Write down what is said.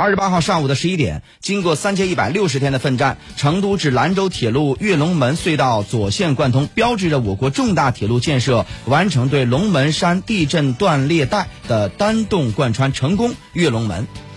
二十八号上午的十一点经过三千一百六十天的奋战成都至兰州铁路跃龙门隧道左线贯通标志着我国重大铁路建设完成对龙门山地震断裂带的单洞贯穿成功跃龙门。